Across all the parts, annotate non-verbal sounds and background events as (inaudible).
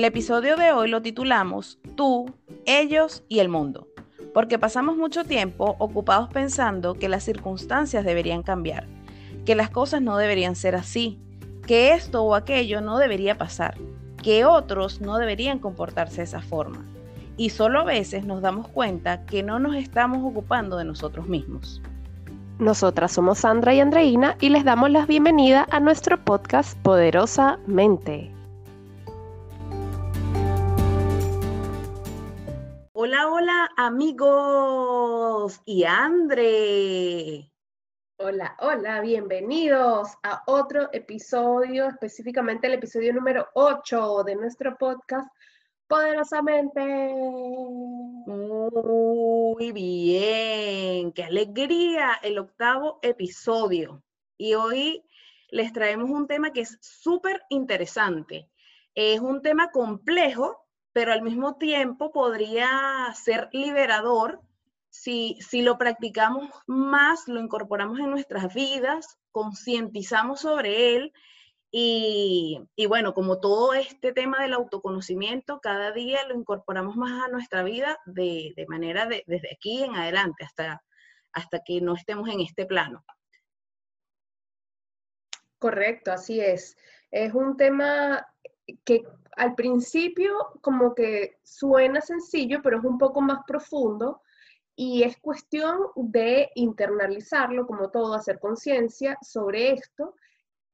El episodio de hoy lo titulamos Tú, ellos y el mundo, porque pasamos mucho tiempo ocupados pensando que las circunstancias deberían cambiar, que las cosas no deberían ser así, que esto o aquello no debería pasar, que otros no deberían comportarse de esa forma. Y solo a veces nos damos cuenta que no nos estamos ocupando de nosotros mismos. Nosotras somos Sandra y Andreina y les damos la bienvenida a nuestro podcast Poderosamente. Hola, hola amigos y Andre. Hola, hola, bienvenidos a otro episodio, específicamente el episodio número 8 de nuestro podcast Poderosamente. Muy bien, qué alegría, el octavo episodio. Y hoy les traemos un tema que es súper interesante. Es un tema complejo, pero al mismo tiempo podría ser liberador si, si lo practicamos más, lo incorporamos en nuestras vidas, concientizamos sobre él y, y, bueno, como todo este tema del autoconocimiento, cada día lo incorporamos más a nuestra vida de, de manera de, desde aquí en adelante hasta, hasta que no estemos en este plano. Correcto, así es. Es un tema que al principio como que suena sencillo, pero es un poco más profundo y es cuestión de internalizarlo como todo, hacer conciencia sobre esto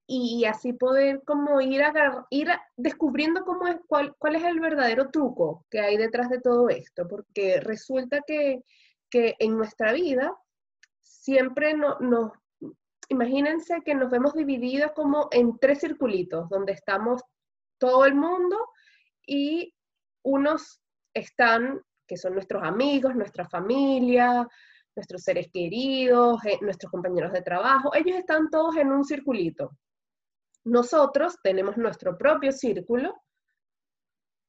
y así poder como ir, ir descubriendo cómo es, cuál, cuál es el verdadero truco que hay detrás de todo esto, porque resulta que, que en nuestra vida siempre no, nos, imagínense que nos vemos divididos como en tres circulitos, donde estamos todo el mundo y unos están, que son nuestros amigos, nuestra familia, nuestros seres queridos, eh, nuestros compañeros de trabajo, ellos están todos en un circulito. Nosotros tenemos nuestro propio círculo,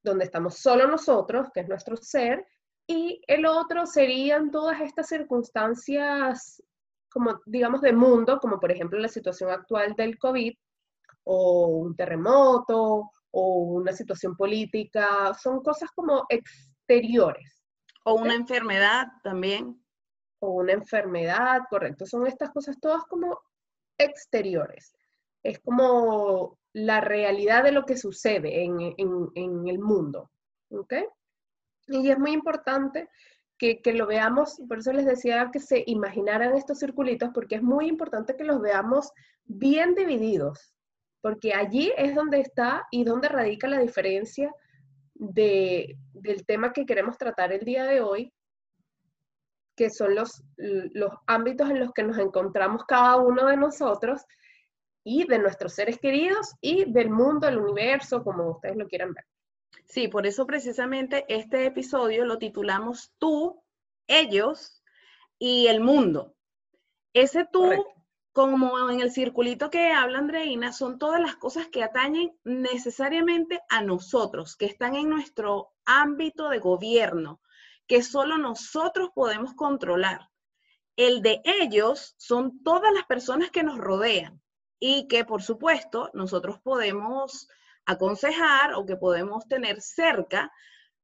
donde estamos solo nosotros, que es nuestro ser, y el otro serían todas estas circunstancias, como digamos, de mundo, como por ejemplo la situación actual del COVID, o un terremoto, o una situación política, son cosas como exteriores. O una enfermedad también. O una enfermedad, correcto. Son estas cosas todas como exteriores. Es como la realidad de lo que sucede en, el mundo. ¿Ok? Y es muy importante que, que, lo veamos, por eso les decía que se imaginaran estos circulitos, porque es muy importante que los veamos bien divididos, porque allí es donde está y donde radica la diferencia de, del tema que queremos tratar el día de hoy, que son los, los ámbitos en los que nos encontramos cada uno de nosotros y de nuestros seres queridos y del mundo, el universo, como ustedes lo quieran ver. Sí, por eso precisamente este episodio lo titulamos Tú, ellos y el mundo. Ese tú como en el circulito que habla Andreina, son todas las cosas que atañen necesariamente a nosotros, que están en nuestro ámbito de gobierno, que solo nosotros podemos controlar. El de ellos son todas las personas que nos rodean y que, por supuesto, nosotros podemos aconsejar o que podemos tener cerca,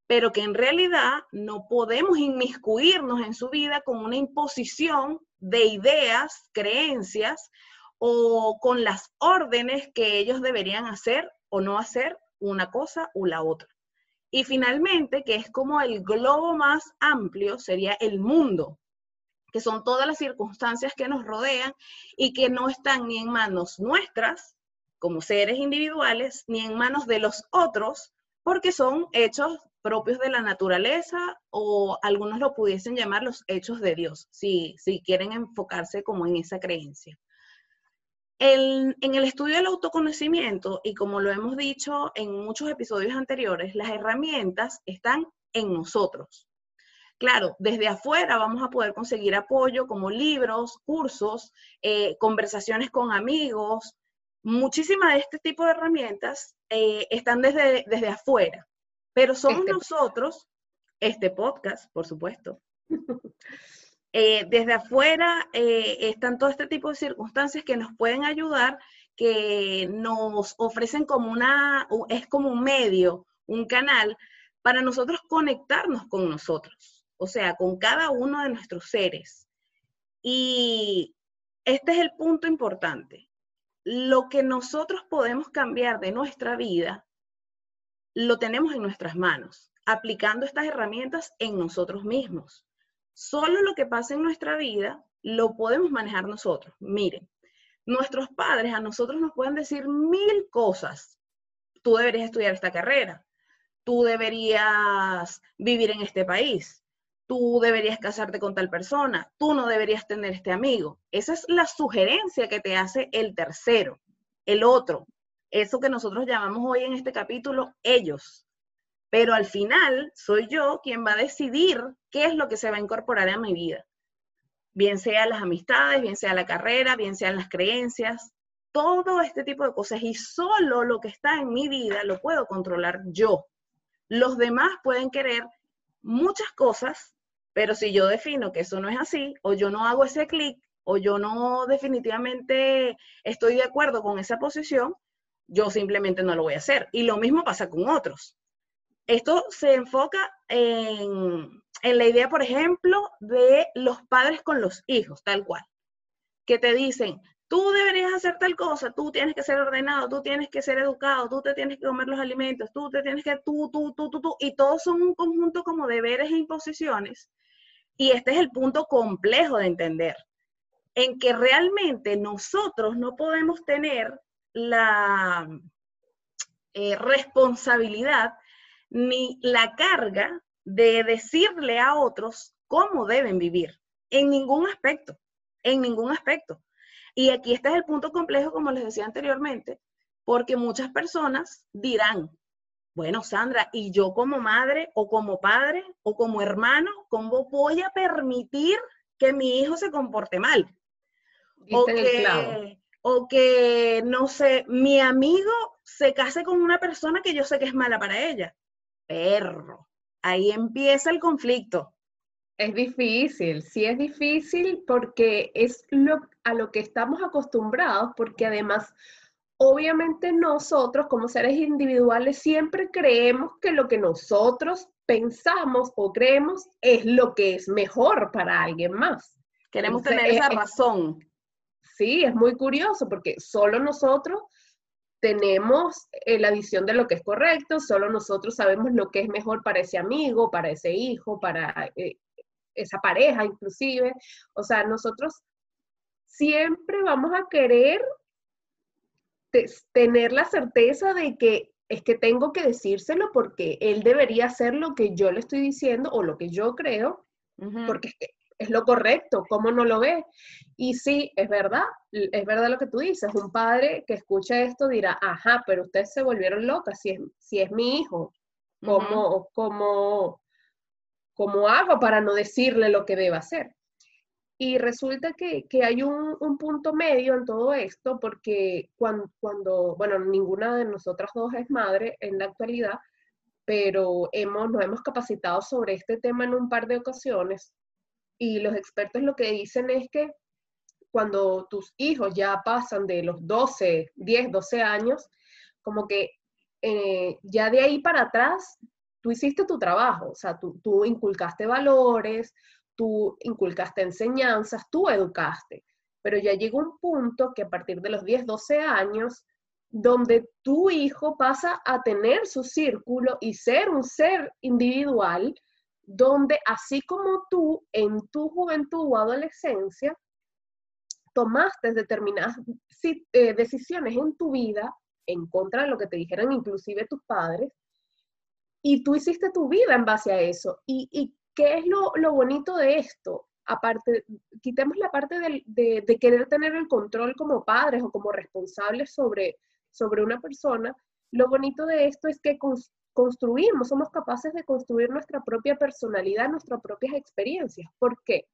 pero que en realidad no podemos inmiscuirnos en su vida con una imposición de ideas, creencias o con las órdenes que ellos deberían hacer o no hacer una cosa o la otra. Y finalmente, que es como el globo más amplio, sería el mundo, que son todas las circunstancias que nos rodean y que no están ni en manos nuestras como seres individuales, ni en manos de los otros, porque son hechos propios de la naturaleza o algunos lo pudiesen llamar los hechos de Dios, si, si quieren enfocarse como en esa creencia. en el estudio del autoconocimiento, y como lo hemos dicho en muchos episodios anteriores, las herramientas están en nosotros. Claro, desde afuera vamos a poder conseguir apoyo como libros, cursos, eh, conversaciones con amigos. Muchísimas de este tipo de herramientas eh, están desde, desde afuera. Pero somos este nosotros, este podcast, por supuesto. (laughs) Eh, desde afuera eh, están todo este tipo de circunstancias que nos pueden ayudar, que nos ofrecen como una, es como un medio, un canal para nosotros conectarnos con nosotros, o sea, con cada uno de nuestros seres. Y este es el punto importante. Lo que nosotros podemos cambiar de nuestra vida, lo tenemos en nuestras manos, aplicando estas herramientas en nosotros mismos. Solo lo que pasa en nuestra vida lo podemos manejar nosotros. Miren, nuestros padres a nosotros nos pueden decir mil cosas. Tú deberías estudiar esta carrera, tú deberías vivir en este país, tú deberías casarte con tal persona, tú no deberías tener este amigo. Esa es la sugerencia que te hace el tercero, el otro, eso que nosotros llamamos hoy en este capítulo ellos. Pero al final soy yo quien va a decidir qué es lo que se va a incorporar a mi vida. Bien sea las amistades, bien sea la carrera, bien sean las creencias, todo este tipo de cosas. Y solo lo que está en mi vida lo puedo controlar yo. Los demás pueden querer muchas cosas, pero si yo defino que eso no es así, o yo no hago ese clic, o yo no definitivamente estoy de acuerdo con esa posición, yo simplemente no lo voy a hacer. Y lo mismo pasa con otros. Esto se enfoca en, en la idea, por ejemplo, de los padres con los hijos, tal cual, que te dicen, tú deberías hacer tal cosa, tú tienes que ser ordenado, tú tienes que ser educado, tú te tienes que comer los alimentos, tú te tienes que, tú, tú, tú, tú, tú, y todos son un conjunto como deberes e imposiciones. Y este es el punto complejo de entender, en que realmente nosotros no podemos tener la eh, responsabilidad ni la carga de decirle a otros cómo deben vivir, en ningún aspecto, en ningún aspecto. Y aquí este es el punto complejo, como les decía anteriormente, porque muchas personas dirán, bueno, Sandra, ¿y yo como madre o como padre o como hermano, cómo voy a permitir que mi hijo se comporte mal? O que, o que, no sé, mi amigo se case con una persona que yo sé que es mala para ella. Perro. Ahí empieza el conflicto. Es difícil, sí es difícil porque es lo, a lo que estamos acostumbrados, porque además, obviamente nosotros como seres individuales siempre creemos que lo que nosotros pensamos o creemos es lo que es mejor para alguien más. Queremos tener esa razón. Sí, es muy curioso porque solo nosotros tenemos eh, la visión de lo que es correcto, solo nosotros sabemos lo que es mejor para ese amigo, para ese hijo, para eh, esa pareja inclusive. O sea, nosotros siempre vamos a querer tener la certeza de que es que tengo que decírselo porque él debería hacer lo que yo le estoy diciendo o lo que yo creo, porque es, lo correcto, ¿cómo no lo ve? Y sí, es verdad, es verdad lo que tú dices, un padre que escucha esto dirá, ajá, pero ustedes se volvieron locas, si es, si es mi hijo, ¿cómo, cómo, ¿Cómo hago para no decirle lo que debe hacer? Y resulta que, hay un, punto medio en todo esto, porque cuando, cuando, bueno, ninguna de nosotras dos es madre en la actualidad, pero hemos, nos hemos capacitado sobre este tema en un par de ocasiones y los expertos lo que dicen es que cuando tus hijos ya pasan de los 12, 10, 12 años, como que eh, ya de ahí para atrás tú hiciste tu trabajo, o sea, tú, tú inculcaste valores, tú inculcaste enseñanzas, tú educaste, pero ya llega un punto que a partir de los 10, 12 años, donde tu hijo pasa a tener su círculo y ser un ser individual, donde así como tú en tu juventud o adolescencia, tomaste determinadas eh, decisiones en tu vida en contra de lo que te dijeran inclusive tus padres, y tú hiciste tu vida en base a eso. ¿Y, qué es lo, bonito de esto? Aparte, quitemos la parte de, querer tener el control como padres o como responsables sobre, sobre una persona. Lo bonito de esto es que construimos, somos capaces de construir nuestra propia personalidad, nuestras propias experiencias. ¿Por qué?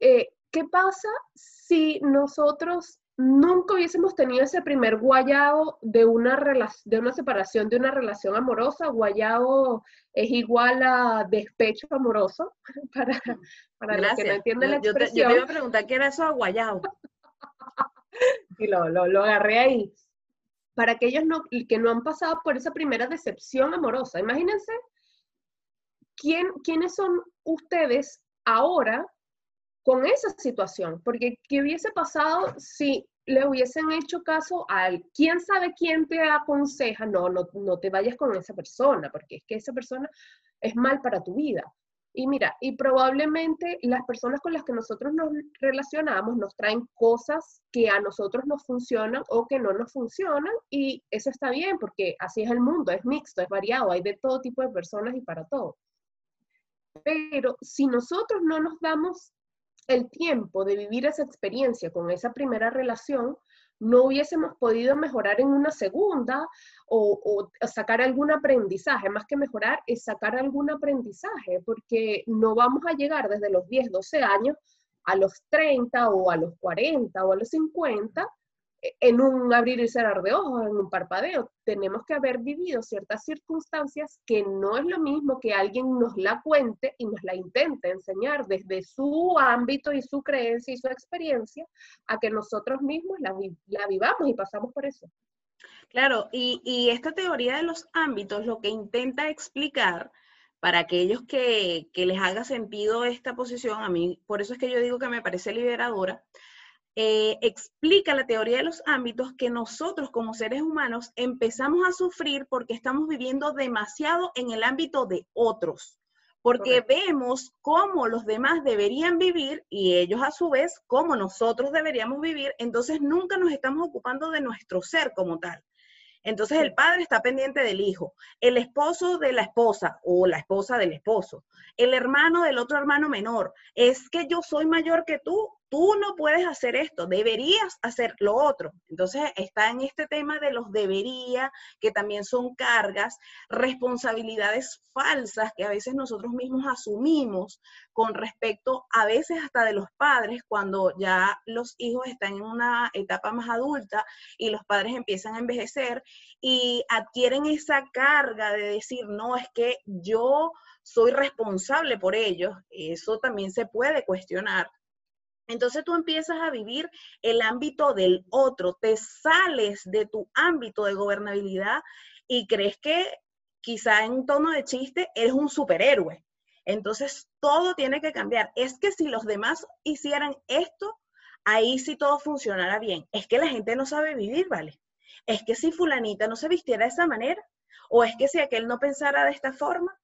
Eh, ¿Qué pasa si nosotros nunca hubiésemos tenido ese primer guayao de una, de una separación, de una relación amorosa. Guayao es igual a despecho amoroso, (laughs) para, para los que no entienden la expresión. Yo te, iba a preguntar qué era eso a guayao. (laughs) y lo, lo, lo agarré ahí. Para aquellos no, que no han pasado por esa primera decepción amorosa. Imagínense quién, quiénes son ustedes ahora con esa situación, porque ¿qué hubiese pasado si le hubiesen hecho caso al quién sabe quién te aconseja? No, no, no te vayas con esa persona, porque es que esa persona es mal para tu vida. Y mira, y probablemente las personas con las que nosotros nos relacionamos nos traen cosas que a nosotros nos funcionan o que no nos funcionan y eso está bien porque así es el mundo, es mixto, es variado, hay de todo tipo de personas y para todo. Pero si nosotros no nos damos el tiempo de vivir esa experiencia con esa primera relación, no hubiésemos podido mejorar en una segunda o, sacar algún aprendizaje. Más que mejorar, es sacar algún aprendizaje, porque no vamos a llegar desde los 10, 12 años a los 30 o a los 40 o a los 50 en un abrir y cerrar de ojos, en un parpadeo. Tenemos que haber vivido ciertas circunstancias que no es lo mismo que alguien nos la cuente y nos la intente enseñar desde su ámbito y su creencia y su experiencia a que nosotros mismos la, vivamos y pasamos por eso. Claro, y, y, esta teoría de los ámbitos lo que intenta explicar para aquellos que, que les haga sentido esta posición, a mí, por eso es que yo digo que me parece liberadora, eh, explica la teoría de los ámbitos que nosotros como seres humanos empezamos a sufrir porque estamos viviendo demasiado en el ámbito de otros, porque vemos cómo los demás deberían vivir y ellos a su vez cómo nosotros deberíamos vivir, entonces nunca nos estamos ocupando de nuestro ser como tal. Entonces el padre está pendiente del hijo, el esposo de la esposa o la esposa del esposo, el hermano del otro hermano menor. Es que yo soy mayor que tú, tú no puedes hacer esto, deberías hacer lo otro. Entonces está en este tema de los debería, que también son cargas, responsabilidades falsas que a veces nosotros mismos asumimos con respecto a veces hasta de los padres cuando ya los hijos están en una etapa más adulta y los padres empiezan a envejecer y adquieren esa carga de decir, no, es que yo soy responsable por ellos, eso también se puede cuestionar entonces tú empiezas a vivir el ámbito del otro, te sales de tu ámbito de gobernabilidad y crees que quizá en tono de chiste eres un superhéroe. Entonces todo tiene que cambiar. Es que si los demás hicieran esto, ahí sí todo funcionara bien. Es que la gente no sabe vivir, ¿vale? Es que si fulanita no se vistiera de esa manera, o es que si aquel no pensara de esta forma,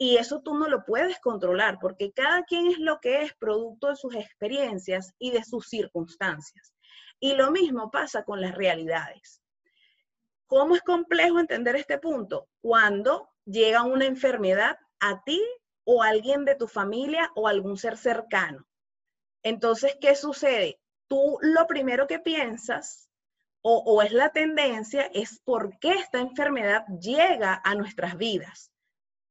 y eso tú no lo puedes controlar porque cada quien es lo que es producto de sus experiencias y de sus circunstancias. Y lo mismo pasa con las realidades. ¿Cómo es complejo entender este punto? Cuando llega una enfermedad a ti o a alguien de tu familia o algún ser cercano. Entonces, ¿qué sucede? Tú lo primero que piensas o, o es la tendencia es por qué esta enfermedad llega a nuestras vidas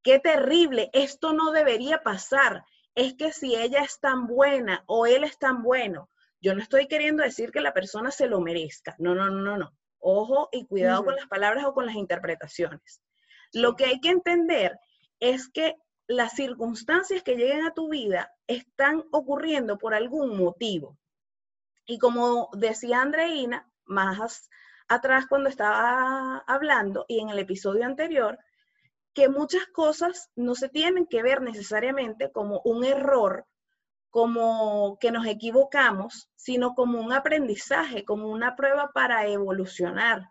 qué terrible, esto no debería pasar. Es que si ella es tan buena o él es tan bueno, yo no estoy queriendo decir que la persona se lo merezca. No, no, no, no, no. Ojo y cuidado con las palabras o con las interpretaciones. Lo que hay que entender es que las circunstancias que lleguen a tu vida están ocurriendo por algún motivo. Y como decía Andreina, más atrás cuando estaba hablando y en el episodio anterior, que muchas cosas no se tienen que ver necesariamente como un error, como que nos equivocamos, sino como un aprendizaje, como una prueba para evolucionar.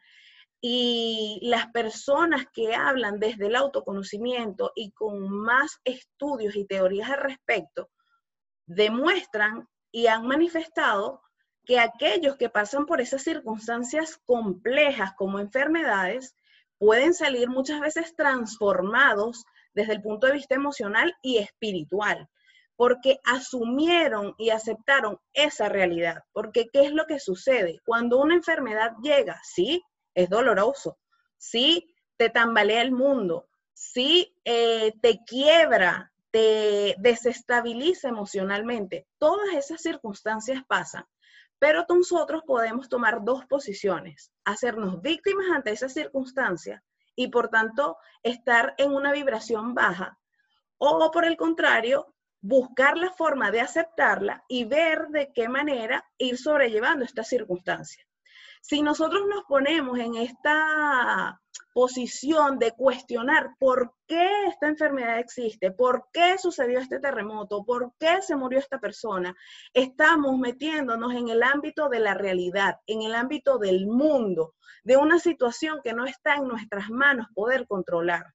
Y las personas que hablan desde el autoconocimiento y con más estudios y teorías al respecto, demuestran y han manifestado que aquellos que pasan por esas circunstancias complejas como enfermedades, pueden salir muchas veces transformados desde el punto de vista emocional y espiritual, porque asumieron y aceptaron esa realidad. Porque ¿qué es lo que sucede? Cuando una enfermedad llega, sí, es doloroso, sí, te tambalea el mundo, sí, eh, te quiebra, te desestabiliza emocionalmente. Todas esas circunstancias pasan. Pero nosotros podemos tomar dos posiciones, hacernos víctimas ante esa circunstancia y por tanto estar en una vibración baja, o por el contrario, buscar la forma de aceptarla y ver de qué manera ir sobrellevando esta circunstancia. Si nosotros nos ponemos en esta posición de cuestionar por qué esta enfermedad existe, por qué sucedió este terremoto, por qué se murió esta persona, estamos metiéndonos en el ámbito de la realidad, en el ámbito del mundo, de una situación que no está en nuestras manos poder controlar.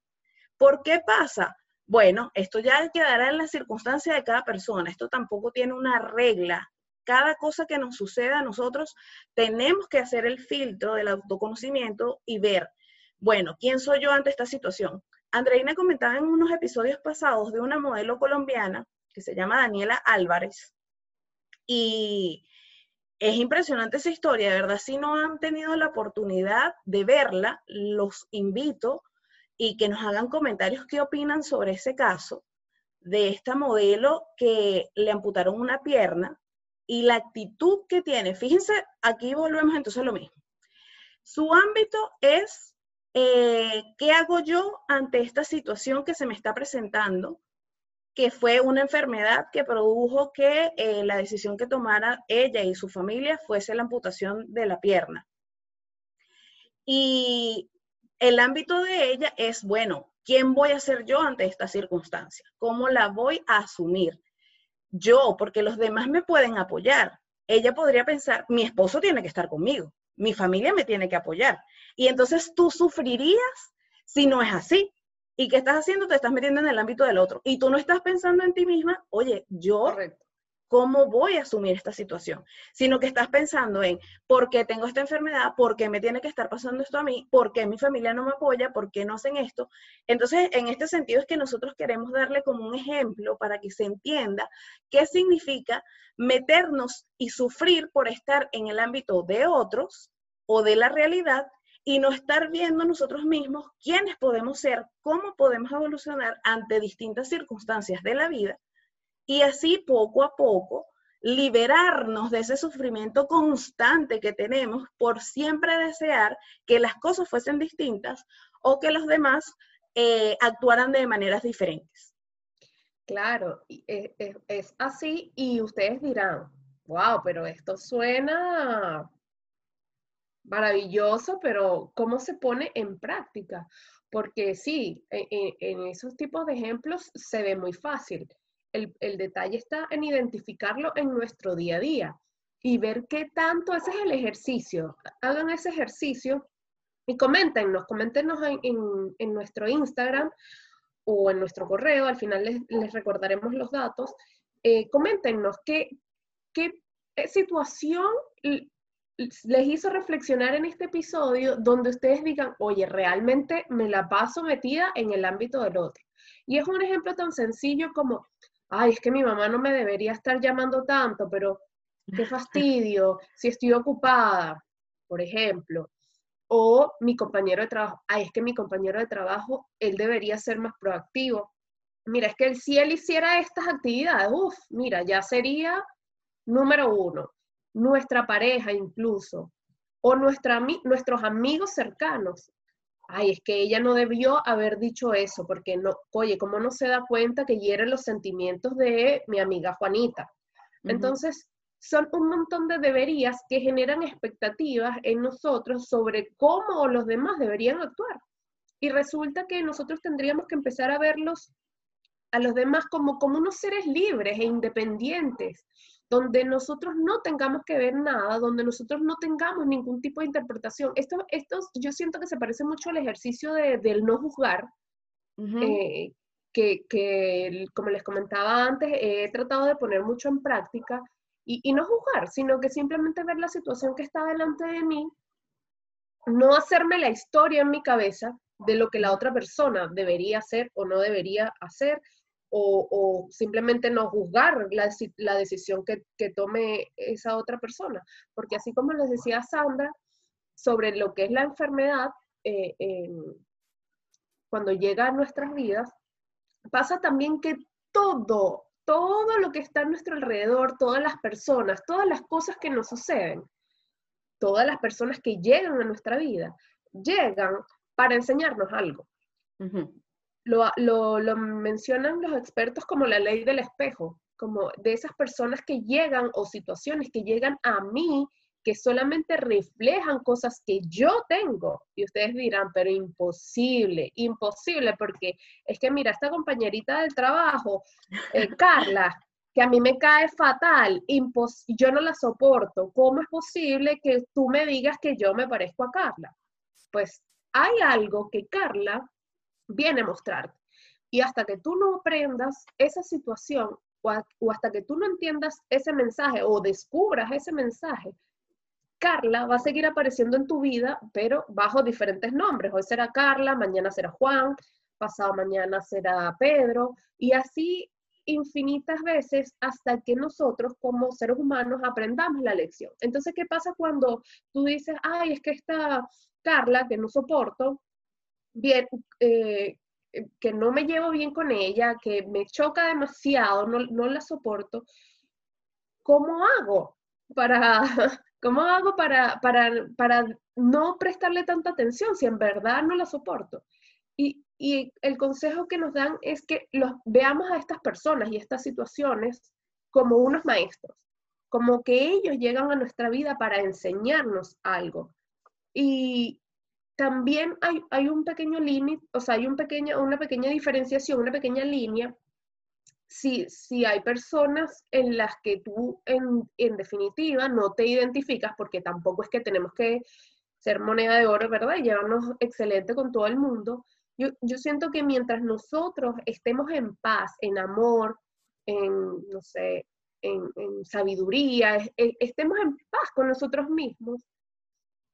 ¿Por qué pasa? Bueno, esto ya quedará en la circunstancia de cada persona, esto tampoco tiene una regla. Cada cosa que nos suceda a nosotros tenemos que hacer el filtro del autoconocimiento y ver bueno, ¿quién soy yo ante esta situación? Andreina comentaba en unos episodios pasados de una modelo colombiana que se llama Daniela Álvarez. Y es impresionante esa historia, de verdad. Si no han tenido la oportunidad de verla, los invito y que nos hagan comentarios qué opinan sobre ese caso de esta modelo que le amputaron una pierna y la actitud que tiene. Fíjense, aquí volvemos entonces a lo mismo. Su ámbito es eh, ¿qué hago yo ante esta situación que se me está presentando? Que fue una enfermedad que produjo que eh, la decisión que tomara ella y su familia fuese la amputación de la pierna. Y el ámbito de ella es, bueno, ¿quién voy a ser yo ante esta circunstancia? ¿Cómo la voy a asumir? Yo, porque los demás me pueden apoyar. Ella podría pensar, mi esposo tiene que estar conmigo, mi familia me tiene que apoyar. Y entonces tú sufrirías si no es así. ¿Y qué estás haciendo? Te estás metiendo en el ámbito del otro. Y tú no estás pensando en ti misma, oye, yo, ¿cómo voy a asumir esta situación? Sino que estás pensando en, ¿por qué tengo esta enfermedad? ¿Por qué me tiene que estar pasando esto a mí? ¿Por qué mi familia no me apoya? ¿Por qué no hacen esto? Entonces, en este sentido es que nosotros queremos darle como un ejemplo para que se entienda qué significa meternos y sufrir por estar en el ámbito de otros o de la realidad y no estar viendo nosotros mismos quiénes podemos ser, cómo podemos evolucionar ante distintas circunstancias de la vida y así poco a poco liberarnos de ese sufrimiento constante que tenemos por siempre desear que las cosas fuesen distintas o que los demás eh, actuaran de maneras diferentes. Claro, es, es así y ustedes dirán, wow, pero esto suena maravilloso, pero ¿cómo se pone en práctica? Porque sí, e, e, en, esos tipos de ejemplos se ve muy fácil. El, detalle está en identificarlo en nuestro día a día y ver qué tanto, ese es el ejercicio. Hagan ese ejercicio y coméntenos, coméntenos en, nuestro Instagram o en nuestro correo, al final les, recordaremos los datos. Eh, coméntenos qué, qué situación les hizo reflexionar en este episodio donde ustedes digan, oye, realmente me la paso metida en el ámbito del otro. Y es un ejemplo tan sencillo como, ay, es que mi mamá no me debería estar llamando tanto, pero qué (laughs) fastidio, si estoy ocupada, por ejemplo. O mi compañero de trabajo, ay, es que mi compañero de trabajo, él debería ser más proactivo. Mira, es que si él hiciera estas actividades, uff, mira, ya sería número uno nuestra pareja incluso, o nuestra, nuestros amigos cercanos. Ay, es que ella no debió haber dicho eso, porque no, oye, ¿cómo no se da cuenta que hiere los sentimientos de mi amiga Juanita? Entonces, son un montón de deberías que generan expectativas en nosotros sobre cómo los demás deberían actuar. Y resulta que nosotros tendríamos que empezar a verlos a los demás como, como unos seres libres e independientes, donde nosotros no tengamos que ver nada, donde nosotros no tengamos ningún tipo de interpretación. Esto, esto yo siento que se parece mucho al ejercicio de, del no juzgar, eh, que, que, como les comentaba antes, he tratado de poner mucho en práctica, y, y no juzgar, sino que simplemente ver la situación que está delante de mí, no hacerme la historia en mi cabeza de lo que la otra persona debería hacer o no debería hacer, o, simplemente no juzgar la, decisión que, tome esa otra persona. Porque así como les decía Sandra, sobre lo que es la enfermedad, eh, cuando llega a nuestras vidas, pasa también que todo, todo lo que está a nuestro alrededor, todas las personas, todas las cosas que nos suceden, todas las personas que llegan a nuestra vida, llegan para enseñarnos algo lo, mencionan los expertos como la ley del espejo, como de esas personas que llegan o situaciones que llegan a mí que solamente reflejan cosas que yo tengo. Y ustedes dirán, pero imposible, imposible, porque es que mira, esta compañerita del trabajo, eh, (laughs) Carla, que a mí me cae fatal, yo no la soporto. ¿Cómo es posible que tú me digas que yo me parezco a Carla? Pues hay algo que Carla viene a mostrarte. Y hasta que tú no aprendas esa situación o, hasta que tú no entiendas ese mensaje o descubras ese mensaje, Carla va a seguir apareciendo en tu vida, pero bajo diferentes nombres. Hoy será Carla, mañana será Juan, pasado mañana será Pedro, y así infinitas veces hasta que nosotros como seres humanos aprendamos la lección. Entonces, ¿qué pasa cuando tú dices, ay, es que esta Carla, que no soporto, bien, eh, que no me llevo bien con ella, que me choca demasiado, no, no la soporto, ¿cómo hago para, (laughs) cómo hago para, para, para no prestarle tanta atención si en verdad no la soporto? Y, y el consejo que nos dan es que los, veamos a estas personas y estas situaciones como unos maestros, como que ellos llegan a nuestra vida para enseñarnos algo. Y, también hay, un pequeño límite, o sea, hay un pequeño, una pequeña diferenciación, una pequeña línea. Si, si hay personas en las que tú, en, en definitiva, no te identificas, porque tampoco es que tenemos que ser moneda de oro, ¿verdad? Y llevarnos excelente con todo el mundo. Yo, yo siento que mientras nosotros estemos en paz, en amor, en, no sé, en, en sabiduría, estemos en paz con nosotros mismos,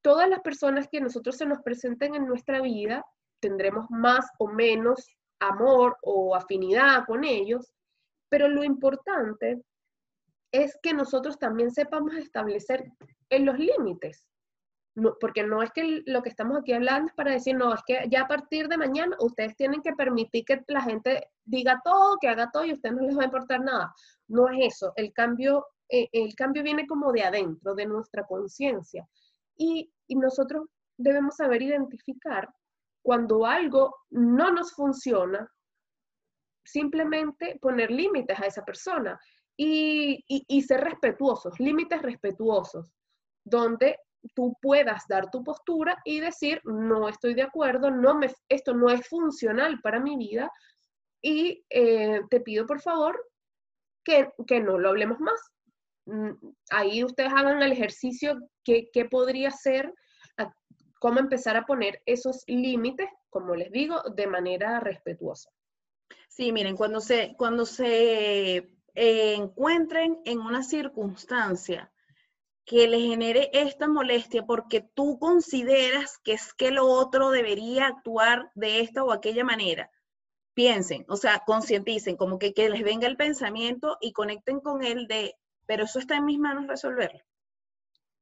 todas las personas que nosotros se nos presenten en nuestra vida, tendremos más o menos amor o afinidad con ellos, pero lo importante es que nosotros también sepamos establecer los límites. porque no es que lo que estamos aquí hablando es para decir, no, es que ya a partir de mañana ustedes tienen que permitir que la gente diga todo, que haga todo y a ustedes no les va a importar nada. No es eso. El cambio, eh, el cambio viene como de adentro, de nuestra conciencia. Y y nosotros debemos saber identificar cuando algo no nos funciona, simplemente poner límites a esa persona y, ser respetuosos, límites respetuosos, donde tú puedas dar tu postura y decir, no estoy de acuerdo, no me, esto no es funcional para mi vida y eh, te pido por favor que, que no lo hablemos más. Mm, ahí ustedes hagan el ejercicio que, podría ser, cómo empezar a poner esos límites, como les digo, de manera respetuosa. Sí, miren, cuando se, cuando se eh, encuentren en una circunstancia que les genere esta molestia porque tú consideras que es que lo otro debería actuar de esta o aquella manera, piensen, o sea, concienticen, como que, que les venga el pensamiento y conecten con él de pero eso está en mis manos resolverlo.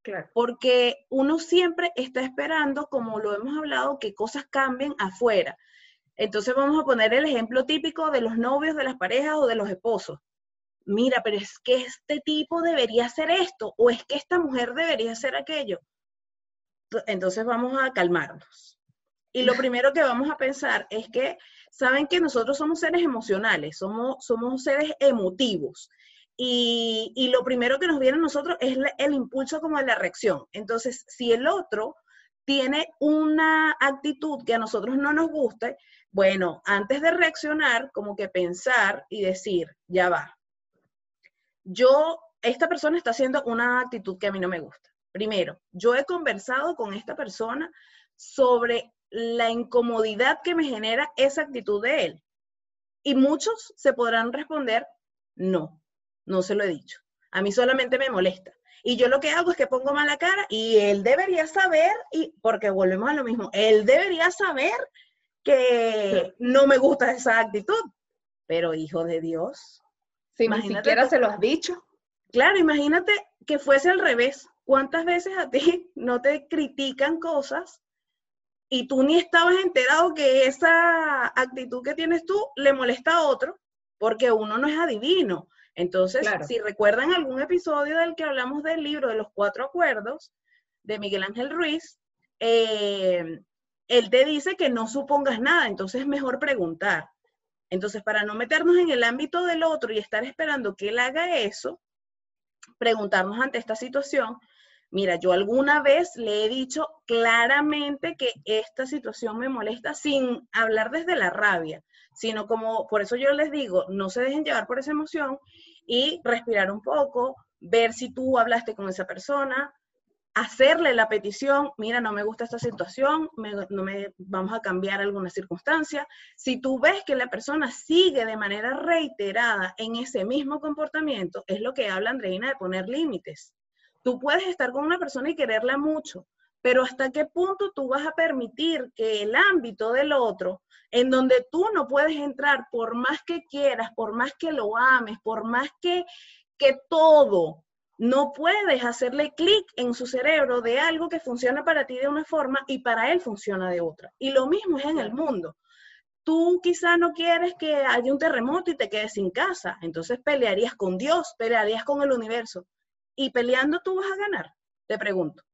Claro. Porque uno siempre está esperando, como lo hemos hablado, que cosas cambien afuera. Entonces vamos a poner el ejemplo típico de los novios, de las parejas o de los esposos. Mira, pero es que este tipo debería hacer esto o es que esta mujer debería hacer aquello. Entonces vamos a calmarnos. Y lo (laughs) primero que vamos a pensar es que saben que nosotros somos seres emocionales, somos, somos seres emotivos. Y, lo primero que nos viene a nosotros es el impulso como de la reacción. Entonces, si el otro tiene una actitud que a nosotros no nos guste, bueno, antes de reaccionar, como que pensar y decir, ya va. Yo, esta persona está haciendo una actitud que a mí no me gusta. Primero, yo he conversado con esta persona sobre la incomodidad que me genera esa actitud de él. Y muchos se podrán responder, no, no se lo he dicho. A mí solamente me molesta. Y yo lo que hago es que pongo mala cara y él debería saber, y porque volvemos a lo mismo, él debería saber que no me gusta esa actitud. Pero hijo de Dios. Si ni siquiera se lo has dicho. Claro, imagínate que fuese al revés. ¿Cuántas veces a ti no te critican cosas y tú ni estabas enterado que esa actitud que tienes tú le molesta a otro? Porque uno no es adivino. Entonces, si recuerdan algún episodio del que hablamos del libro de los cuatro acuerdos de Miguel Ángel Ruiz, eh, él te dice que no supongas nada, entonces es mejor preguntar. Entonces, para no meternos en el ámbito del otro y estar esperando que él haga eso, preguntarnos ante esta situación, mira, yo alguna vez le he dicho claramente que esta situación me molesta sin hablar desde la rabia, sino como, por eso yo les digo, no se dejen llevar por esa emoción y respirar un poco, ver si tú hablaste con esa persona, hacerle la petición, mira, no me gusta esta situación, no me, vamos a cambiar alguna circunstancia. Si tú ves que la persona sigue de manera reiterada en ese mismo comportamiento, es lo que habla Andreina de poner límites. Tú puedes estar con una persona y quererla mucho, pero hasta qué punto tú vas a permitir que el ámbito del otro, en donde tú no puedes entrar por más que quieras, por más que lo ames, por más que, que todo, no puedes hacerle clic en su cerebro de algo que funciona para ti de una forma y para él funciona de otra. Y lo mismo es en el mundo. Tú quizá no quieres que haya un terremoto y te quedes sin casa, entonces pelearías con Dios, pelearías con el universo. Y peleando tú vas a ganar, te pregunto.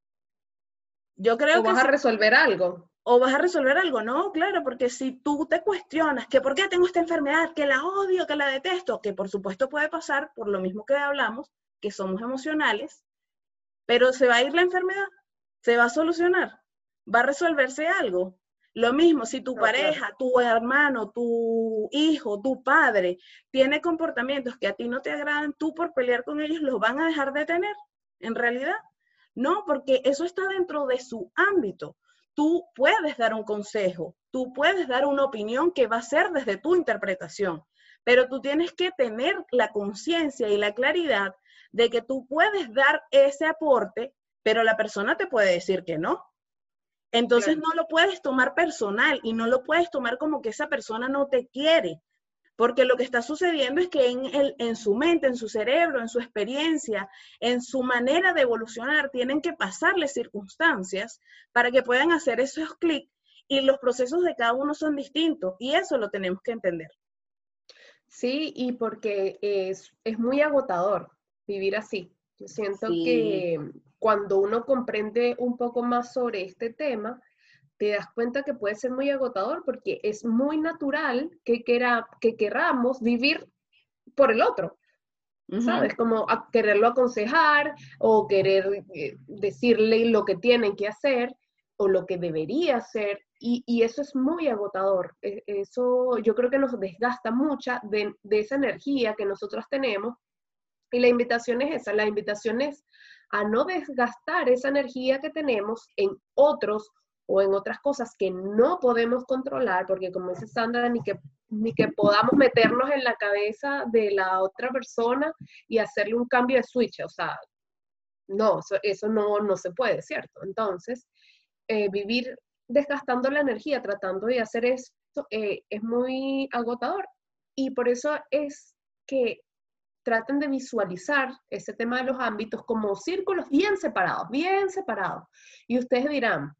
Yo creo o vas a resolver algo. O vas a resolver algo, no, claro, porque si tú te cuestionas que por qué tengo esta enfermedad, que la odio, que la detesto, que por supuesto puede pasar por lo mismo que hablamos, que somos emocionales, pero se va a ir la enfermedad, se va a solucionar, va a resolverse algo. Lo mismo, si tu pareja, tu hermano, tu hijo, tu padre tiene comportamientos que a ti no te agradan, tú por pelear con ellos los van a dejar de tener, en realidad. No, porque eso está dentro de su ámbito. Tú puedes dar un consejo, tú puedes dar una opinión que va a ser desde tu interpretación, pero tú tienes que tener la conciencia y la claridad de que tú puedes dar ese aporte, pero la persona te puede decir que no. Entonces no lo puedes tomar personal y no lo puedes tomar como que esa persona no te quiere, porque lo que está sucediendo es que en, el, en su mente, en su cerebro, en su experiencia, en su manera de evolucionar, tienen que pasarle circunstancias para que puedan hacer esos clics y los procesos de cada uno son distintos y eso lo tenemos que entender. Sí, y porque es, es muy agotador vivir así. Yo siento que cuando uno comprende un poco más sobre este tema, te das cuenta que puede ser muy agotador porque es muy natural que, que queramos vivir por el otro. ¿Sabes? Como quererlo aconsejar o querer eh, decirle lo que tienen que hacer o lo que debería hacer. Y, eso es muy agotador. E, eso yo creo que nos desgasta mucha de, de esa energía que nosotros tenemos y la invitación es esa, la invitación es a no desgastar esa energía que tenemos en otros o en otras cosas que no podemos controlar, porque como dice Sandra, ni que, ni que podamos meternos en la cabeza de la otra persona y hacerle un cambio de switch, o sea, no, eso, no, no se puede, ¿cierto? Entonces, eh, vivir desgastando la energía, tratando de hacer esto, eh, es muy agotador. Y por eso es que traten de visualizar ese tema de los ámbitos como círculos bien separados, bien separados. Y ustedes dirán,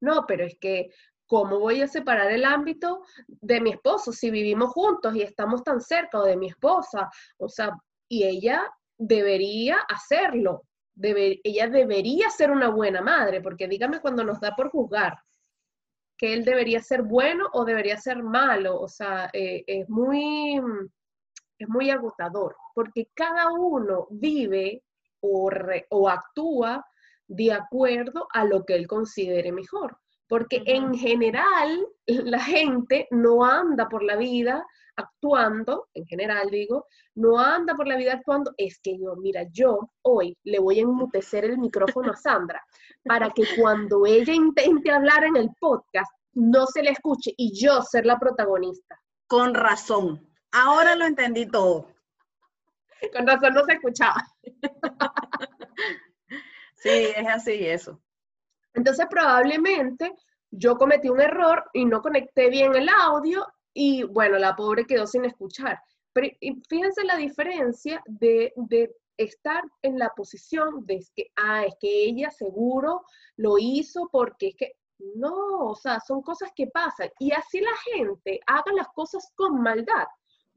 no, pero es que, ¿cómo voy a separar el ámbito de mi esposo si vivimos juntos y estamos tan cerca o de mi esposa? O sea, y ella debería hacerlo. ella debería ser una buena madre, porque dígame cuando nos da por juzgar que él debería ser bueno o debería ser malo. O sea, eh, es muy es muy agotador, porque cada uno vive o, o actúa de acuerdo a lo que él considere mejor. Porque en general la gente no anda por la vida actuando, en general digo, no anda por la vida actuando, es que yo, mira, yo hoy le voy a enmutecer el micrófono a Sandra para que cuando ella intente hablar en el podcast no se le escuche y yo ser la protagonista. Con razón. Ahora lo entendí todo. Con razón no se escuchaba. (laughs) Sí, es así eso. Entonces probablemente yo cometí un error y no conecté bien el audio y bueno, la pobre quedó sin escuchar. Pero fíjense la diferencia de, de estar en la posición de que, ah, es que ella seguro lo hizo porque es que no, o sea, son cosas que pasan. Y así la gente haga las cosas con maldad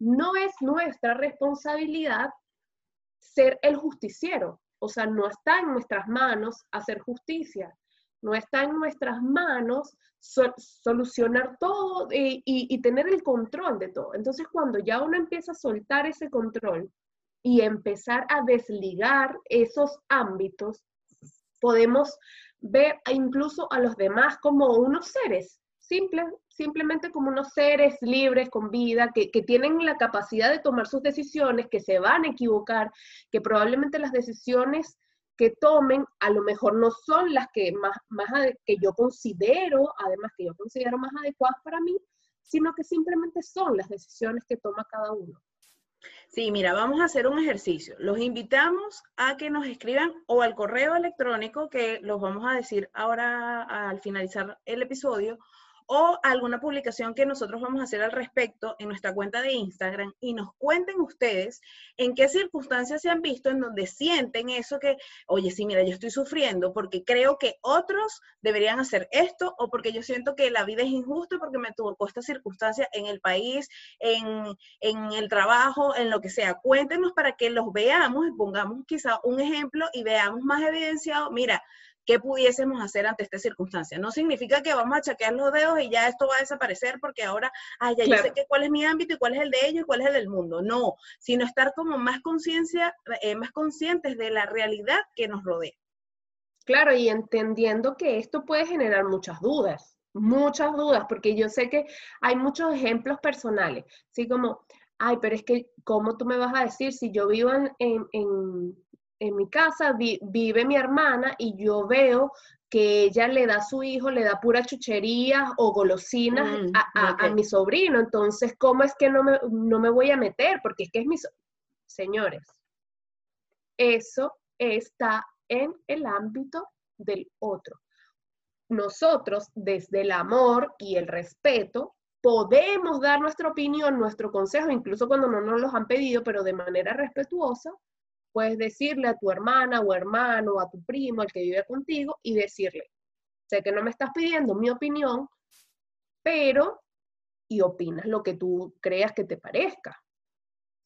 no es nuestra responsabilidad ser el justiciero. O sea, no está en nuestras manos hacer justicia. No está en nuestras manos solucionar todo y, y, tener el control de todo. Entonces, cuando ya uno empieza a soltar ese control y empezar a desligar esos ámbitos, podemos ver incluso a los demás como unos seres, simplemente como unos seres libres, con vida, que, tienen la capacidad de tomar sus decisiones, que se van a equivocar, que probablemente las decisiones que tomen a lo mejor no son las que más, más que yo considero, además que yo considero más adecuadas para mí, sino que simplemente son las decisiones que toma cada uno. Sí, mira, vamos a hacer un ejercicio. Los invitamos a que nos escriban o al correo electrónico que los vamos a decir ahora al finalizar el episodio o alguna publicación que nosotros vamos a hacer al respecto en nuestra cuenta de Instagram y nos cuenten ustedes en qué circunstancias se han visto en donde sienten eso que, oye, sí, mira, yo estoy sufriendo porque creo que otros deberían hacer esto o porque yo siento que la vida es injusta porque me tocó esta circunstancia en el país, en, en el trabajo, en lo que sea. Cuéntenos para que los veamos y pongamos quizá un ejemplo y veamos más evidenciado, mira, qué pudiésemos hacer ante esta circunstancia. No significa que vamos a chaquear los dedos y ya esto va a desaparecer porque ahora, ay, ya yo sé que cuál es mi ámbito y cuál es el de ellos y cuál es el del mundo. No, sino estar como más conciencia, eh, más conscientes de la realidad que nos rodea. Claro, y entendiendo que esto puede generar muchas dudas, muchas dudas, porque yo sé que hay muchos ejemplos personales, así como, ay, pero es que, ¿cómo tú me vas a decir si yo vivo en en mi casa vive mi hermana y yo veo que ella le da a su hijo, le da pura chuchería o golosinas mm, a, mi sobrino. Entonces, ¿cómo es que no me, no me voy a meter? Porque es que es mi... Señores, eso está en el ámbito del otro. Nosotros, desde el amor y el respeto, podemos dar nuestra opinión, nuestro consejo, incluso cuando no nos los han pedido, pero de manera respetuosa, puedes decirle a tu hermana o hermano, a tu primo, al que vive contigo, y decirle, sé que no me estás pidiendo mi opinión, pero, y opinas lo que tú creas que te parezca.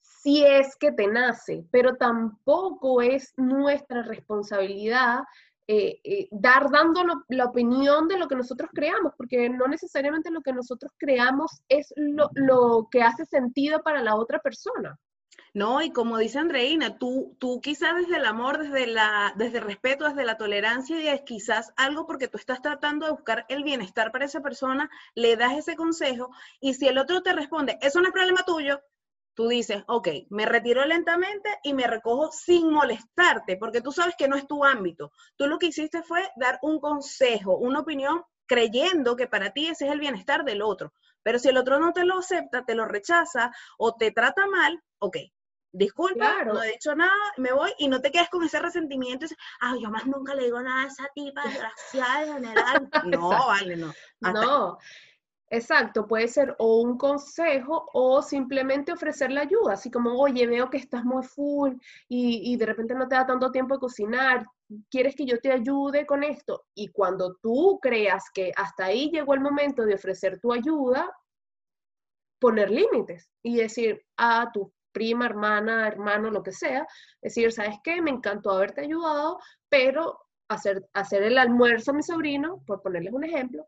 Si es que te nace, pero tampoco es nuestra responsabilidad eh, eh, dar dando la opinión de lo que nosotros creamos, porque no necesariamente lo que nosotros creamos es lo, lo que hace sentido para la otra persona. No, y como dice Andreina, tú, tú quizás desde el amor, desde, la, desde el respeto, desde la tolerancia y es quizás algo porque tú estás tratando de buscar el bienestar para esa persona, le das ese consejo y si el otro te responde, eso no es problema tuyo, tú dices, ok, me retiro lentamente y me recojo sin molestarte, porque tú sabes que no es tu ámbito. Tú lo que hiciste fue dar un consejo, una opinión, creyendo que para ti ese es el bienestar del otro. Pero si el otro no te lo acepta, te lo rechaza o te trata mal, ok, disculpa, no he dicho nada, me voy y no te quedes con ese resentimiento y ah, yo más nunca le digo nada a esa tipa desgraciada en general. (laughs) No, vale, no. no. Exacto, puede ser o un consejo o simplemente ofrecer la ayuda, así como, oye, veo que estás muy full y, y, de repente no te da tanto tiempo de cocinar, ¿quieres que yo te ayude con esto? Y cuando tú creas que hasta ahí llegó el momento de ofrecer tu ayuda, poner límites y decir a tu prima, hermana, hermano, lo que sea, decir, ¿sabes qué? Me encantó haberte ayudado, pero hacer, hacer el almuerzo a mi sobrino, por ponerles un ejemplo,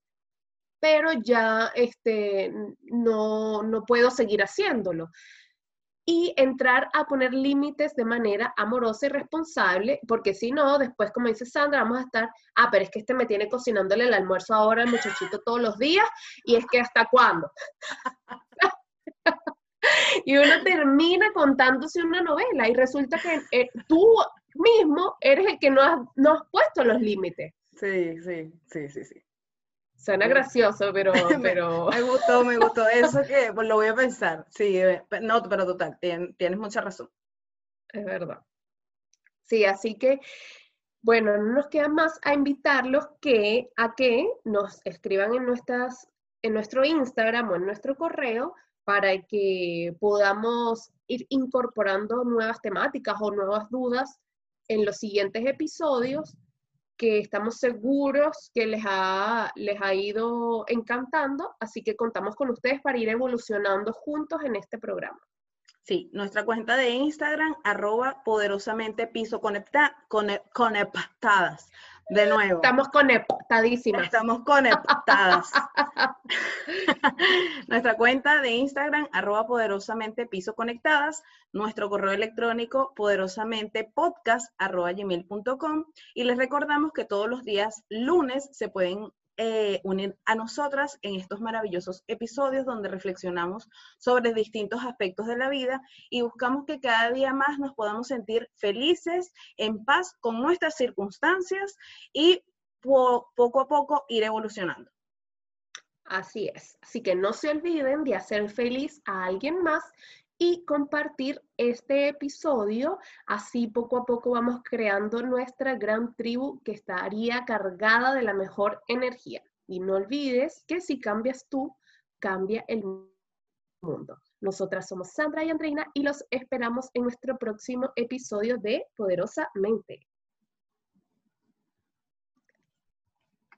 pero ya este, no, no puedo seguir haciéndolo y entrar a poner límites de manera amorosa y responsable, porque si no, después, como dice Sandra, vamos a estar, ah, pero es que este me tiene cocinándole el almuerzo ahora al muchachito todos los días, y es que hasta cuándo. (laughs) y uno termina contándose una novela y resulta que eh, tú mismo eres el que no has, no has puesto los límites. Sí, sí, sí, sí, sí. Suena gracioso, pero... (laughs) pero... (laughs) me gustó, me gustó. Eso que pues, lo voy a pensar. Sí, eh, no, pero total, tienes mucha razón. Es verdad. Sí, así que, bueno, no nos queda más a invitarlos que a que nos escriban en, nuestras, en nuestro Instagram o en nuestro correo para que podamos ir incorporando nuevas temáticas o nuevas dudas en los siguientes episodios que estamos seguros que les ha, les ha ido encantando, así que contamos con ustedes para ir evolucionando juntos en este programa. Sí, nuestra cuenta de Instagram, arroba poderosamente piso conectadas. De nuevo. Estamos conectadísimas. Estamos conectadas. (laughs) Nuestra cuenta de Instagram, arroba poderosamente piso conectadas. Nuestro correo electrónico, poderosamente podcast, arroba gmail.com. Y les recordamos que todos los días lunes se pueden eh, a nosotras en estos maravillosos episodios donde reflexionamos sobre distintos aspectos de la vida y buscamos que cada día más nos podamos sentir felices, en paz con nuestras circunstancias y poco a poco ir evolucionando. Así es. Así que no se olviden de hacer feliz a alguien más y compartir este episodio. Así poco a poco vamos creando nuestra gran tribu que estaría cargada de la mejor energía. Y no olvides que si cambias tú, cambia el mundo. Nosotras somos Sandra y Andreina y los esperamos en nuestro próximo episodio de Poderosamente.